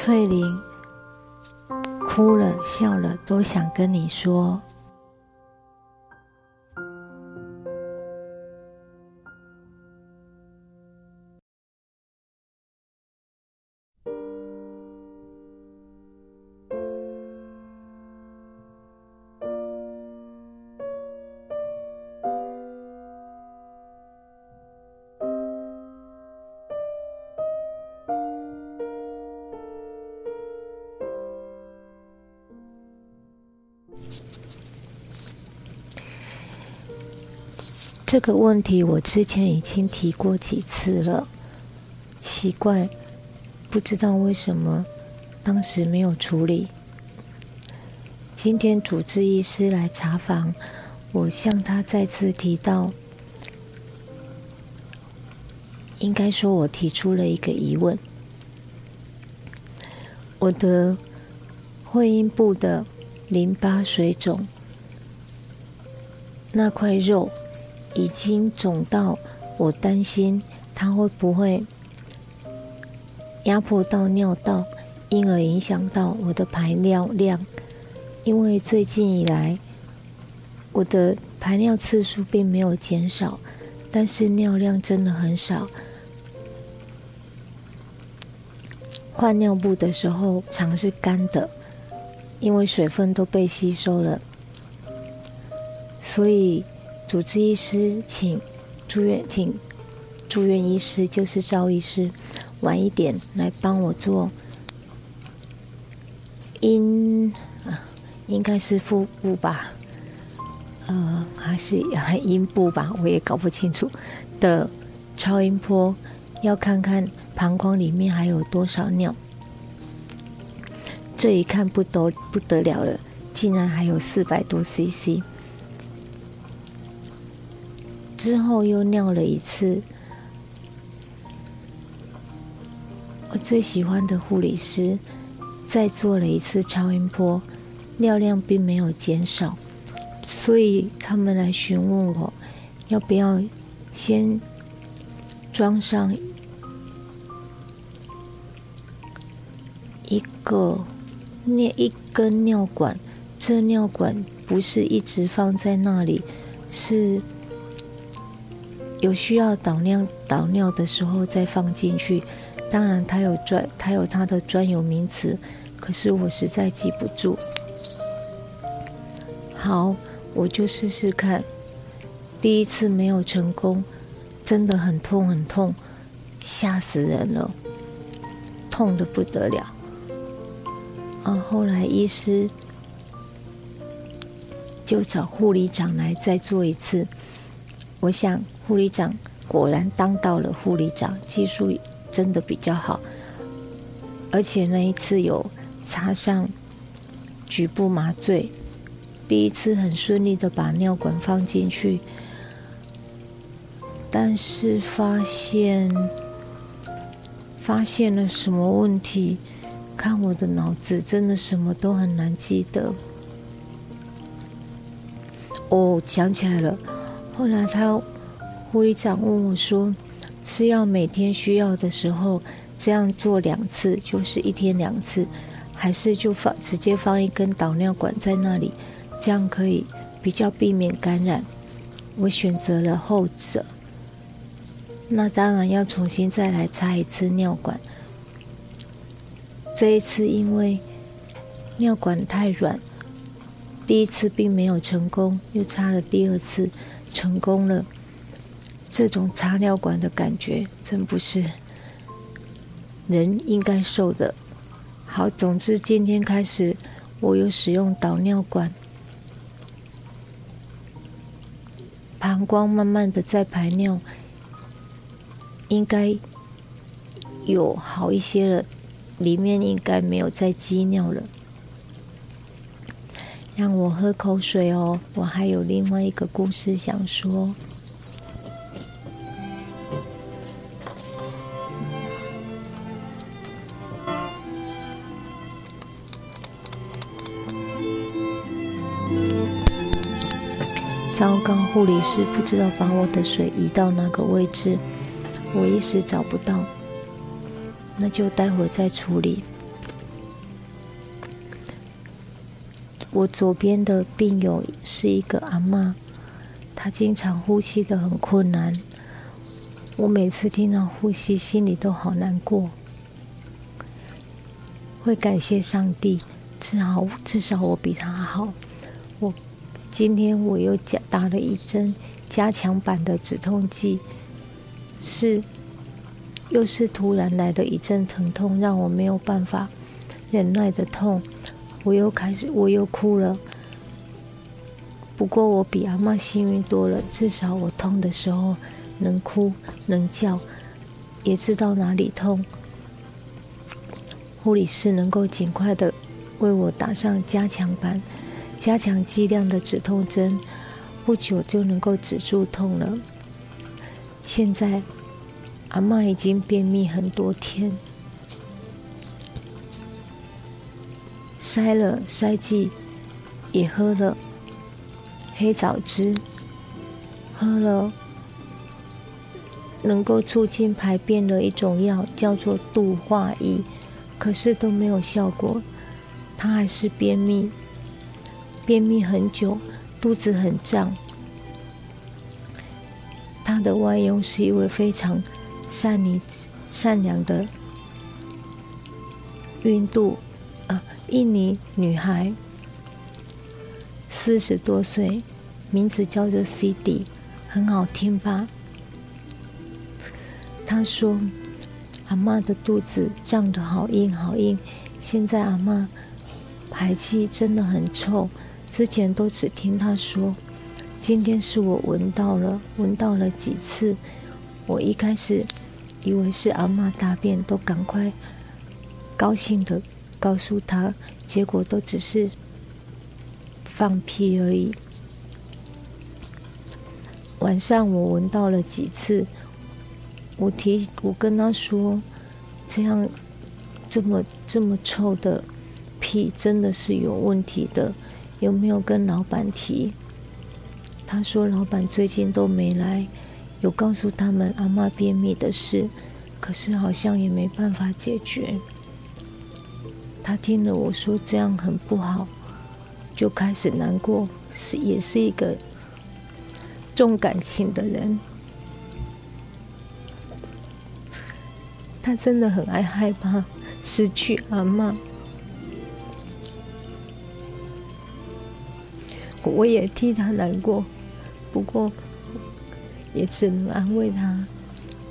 翠玲哭了笑了，都想跟你说。这个问题我之前已经提过几次了，奇怪，不知道为什么当时没有处理。今天主治医师来查房，我向他再次提到，应该说我提出了一个疑问：我的会阴部的淋巴水肿那块肉。已经肿到我担心它会不会压迫到尿道，因而影响到我的排尿量。因为最近以来我的排尿次数并没有减少，但是尿量真的很少。换尿布的时候常是干的，因为水分都被吸收了，所以。主治医师请住院，请住院医师就是赵医师，晚一点来帮我做阴啊，应该是腹部吧，呃，还是还阴部吧，我也搞不清楚的超音波，要看看膀胱里面还有多少尿。这一看不得不得了了，竟然还有四百多 CC。之后又尿了一次，我最喜欢的护理师再做了一次超音波，尿量并没有减少，所以他们来询问我要不要先装上一个尿一根尿管，这尿管不是一直放在那里，是。有需要导尿导尿的时候再放进去，当然它有专它有它的专有名词，可是我实在记不住。好，我就试试看。第一次没有成功，真的很痛很痛，吓死人了，痛的不得了。啊，后来医师就找护理长来再做一次，我想。护理长果然当到了护理长，技术真的比较好，而且那一次有插上局部麻醉，第一次很顺利的把尿管放进去，但是发现发现了什么问题？看我的脑子真的什么都很难记得。哦，想起来了，后来他。护理长问我说：“是要每天需要的时候这样做两次，就是一天两次，还是就放直接放一根导尿管在那里，这样可以比较避免感染？”我选择了后者。那当然要重新再来插一次尿管。这一次因为尿管太软，第一次并没有成功，又插了第二次，成功了。这种插尿管的感觉，真不是人应该受的。好，总之今天开始，我有使用导尿管，膀胱慢慢的在排尿，应该有好一些了，里面应该没有再积尿了。让我喝口水哦，我还有另外一个故事想说。糟糕护理师不知道把我的水移到哪个位置我一时找不到那就待会再处理。我左边的病友是一个阿妈她经常呼吸的很困难我每次听到呼吸心里都好难过。会感谢上帝至少至少我比他好。我今天我又加打了一针加强版的止痛剂，是又是突然来的一阵疼痛，让我没有办法忍耐的痛，我又开始我又哭了。不过我比阿妈幸运多了，至少我痛的时候。能哭能叫，也知道哪里痛。护理师能够尽快的为我打上加强版、加强剂量的止痛针，不久就能够止住痛了。现在阿妈已经便秘很多天，塞了塞剂，也喝了黑枣汁，喝了。能够促进排便的一种药叫做度化液，可是都没有效果，她还是便秘，便秘很久，肚子很胀。他的外佣是一位非常善良、善良的印度啊印尼女孩，四十多岁，名字叫做 CD，很好听吧？他说：“阿妈的肚子胀得好硬好硬，现在阿妈排气真的很臭。之前都只听他说，今天是我闻到了，闻到了几次。我一开始以为是阿妈大便，都赶快高兴的告诉他，结果都只是放屁而已。晚上我闻到了几次。”我提我跟他说，这样这么这么臭的屁真的是有问题的，有没有跟老板提？他说老板最近都没来，有告诉他们阿妈便秘的事，可是好像也没办法解决。他听了我说这样很不好，就开始难过，是也是一个重感情的人。他真的很爱害怕失去阿妈，我也替他难过，不过也只能安慰他：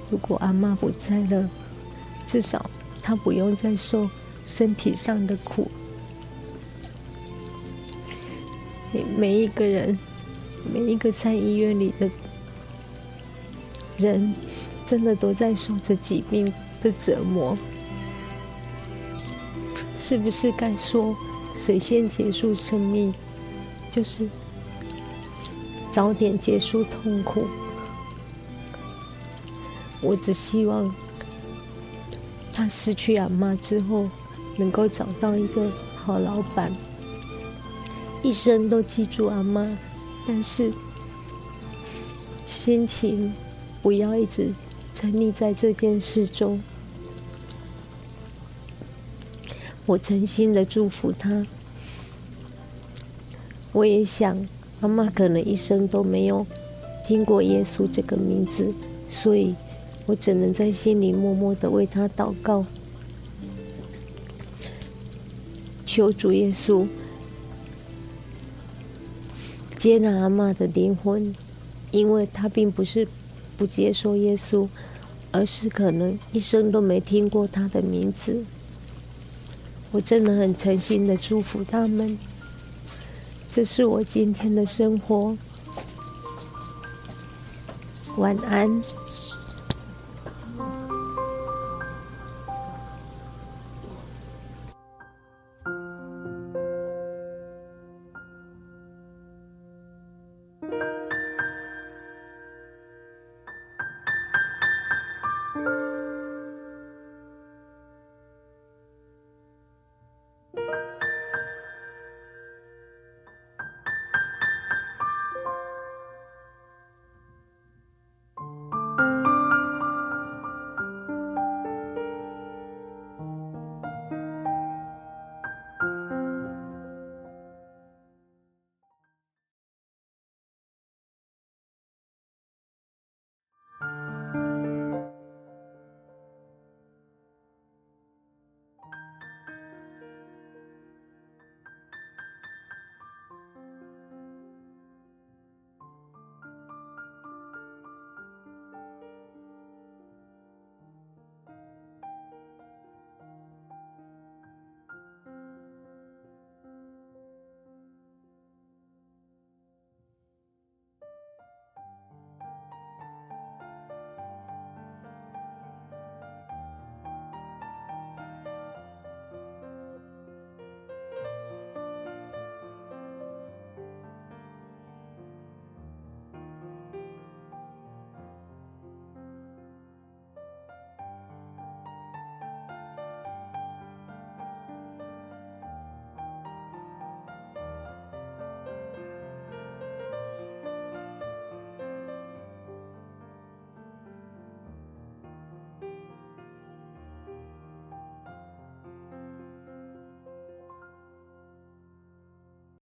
如果阿妈不在了，至少他不用再受身体上的苦。每每一个人，每一个在医院里的人，真的都在受着疾病。的折磨，是不是该说谁先结束生命，就是早点结束痛苦？我只希望他失去阿妈之后，能够找到一个好老板，一生都记住阿妈，但是心情不要一直。沉溺在这件事中，我诚心的祝福他。我也想，妈妈可能一生都没有听过耶稣这个名字，所以我只能在心里默默的为他祷告，求主耶稣接纳阿妈的灵魂，因为他并不是。不接受耶稣，而是可能一生都没听过他的名字。我真的很诚心的祝福他们。这是我今天的生活。晚安。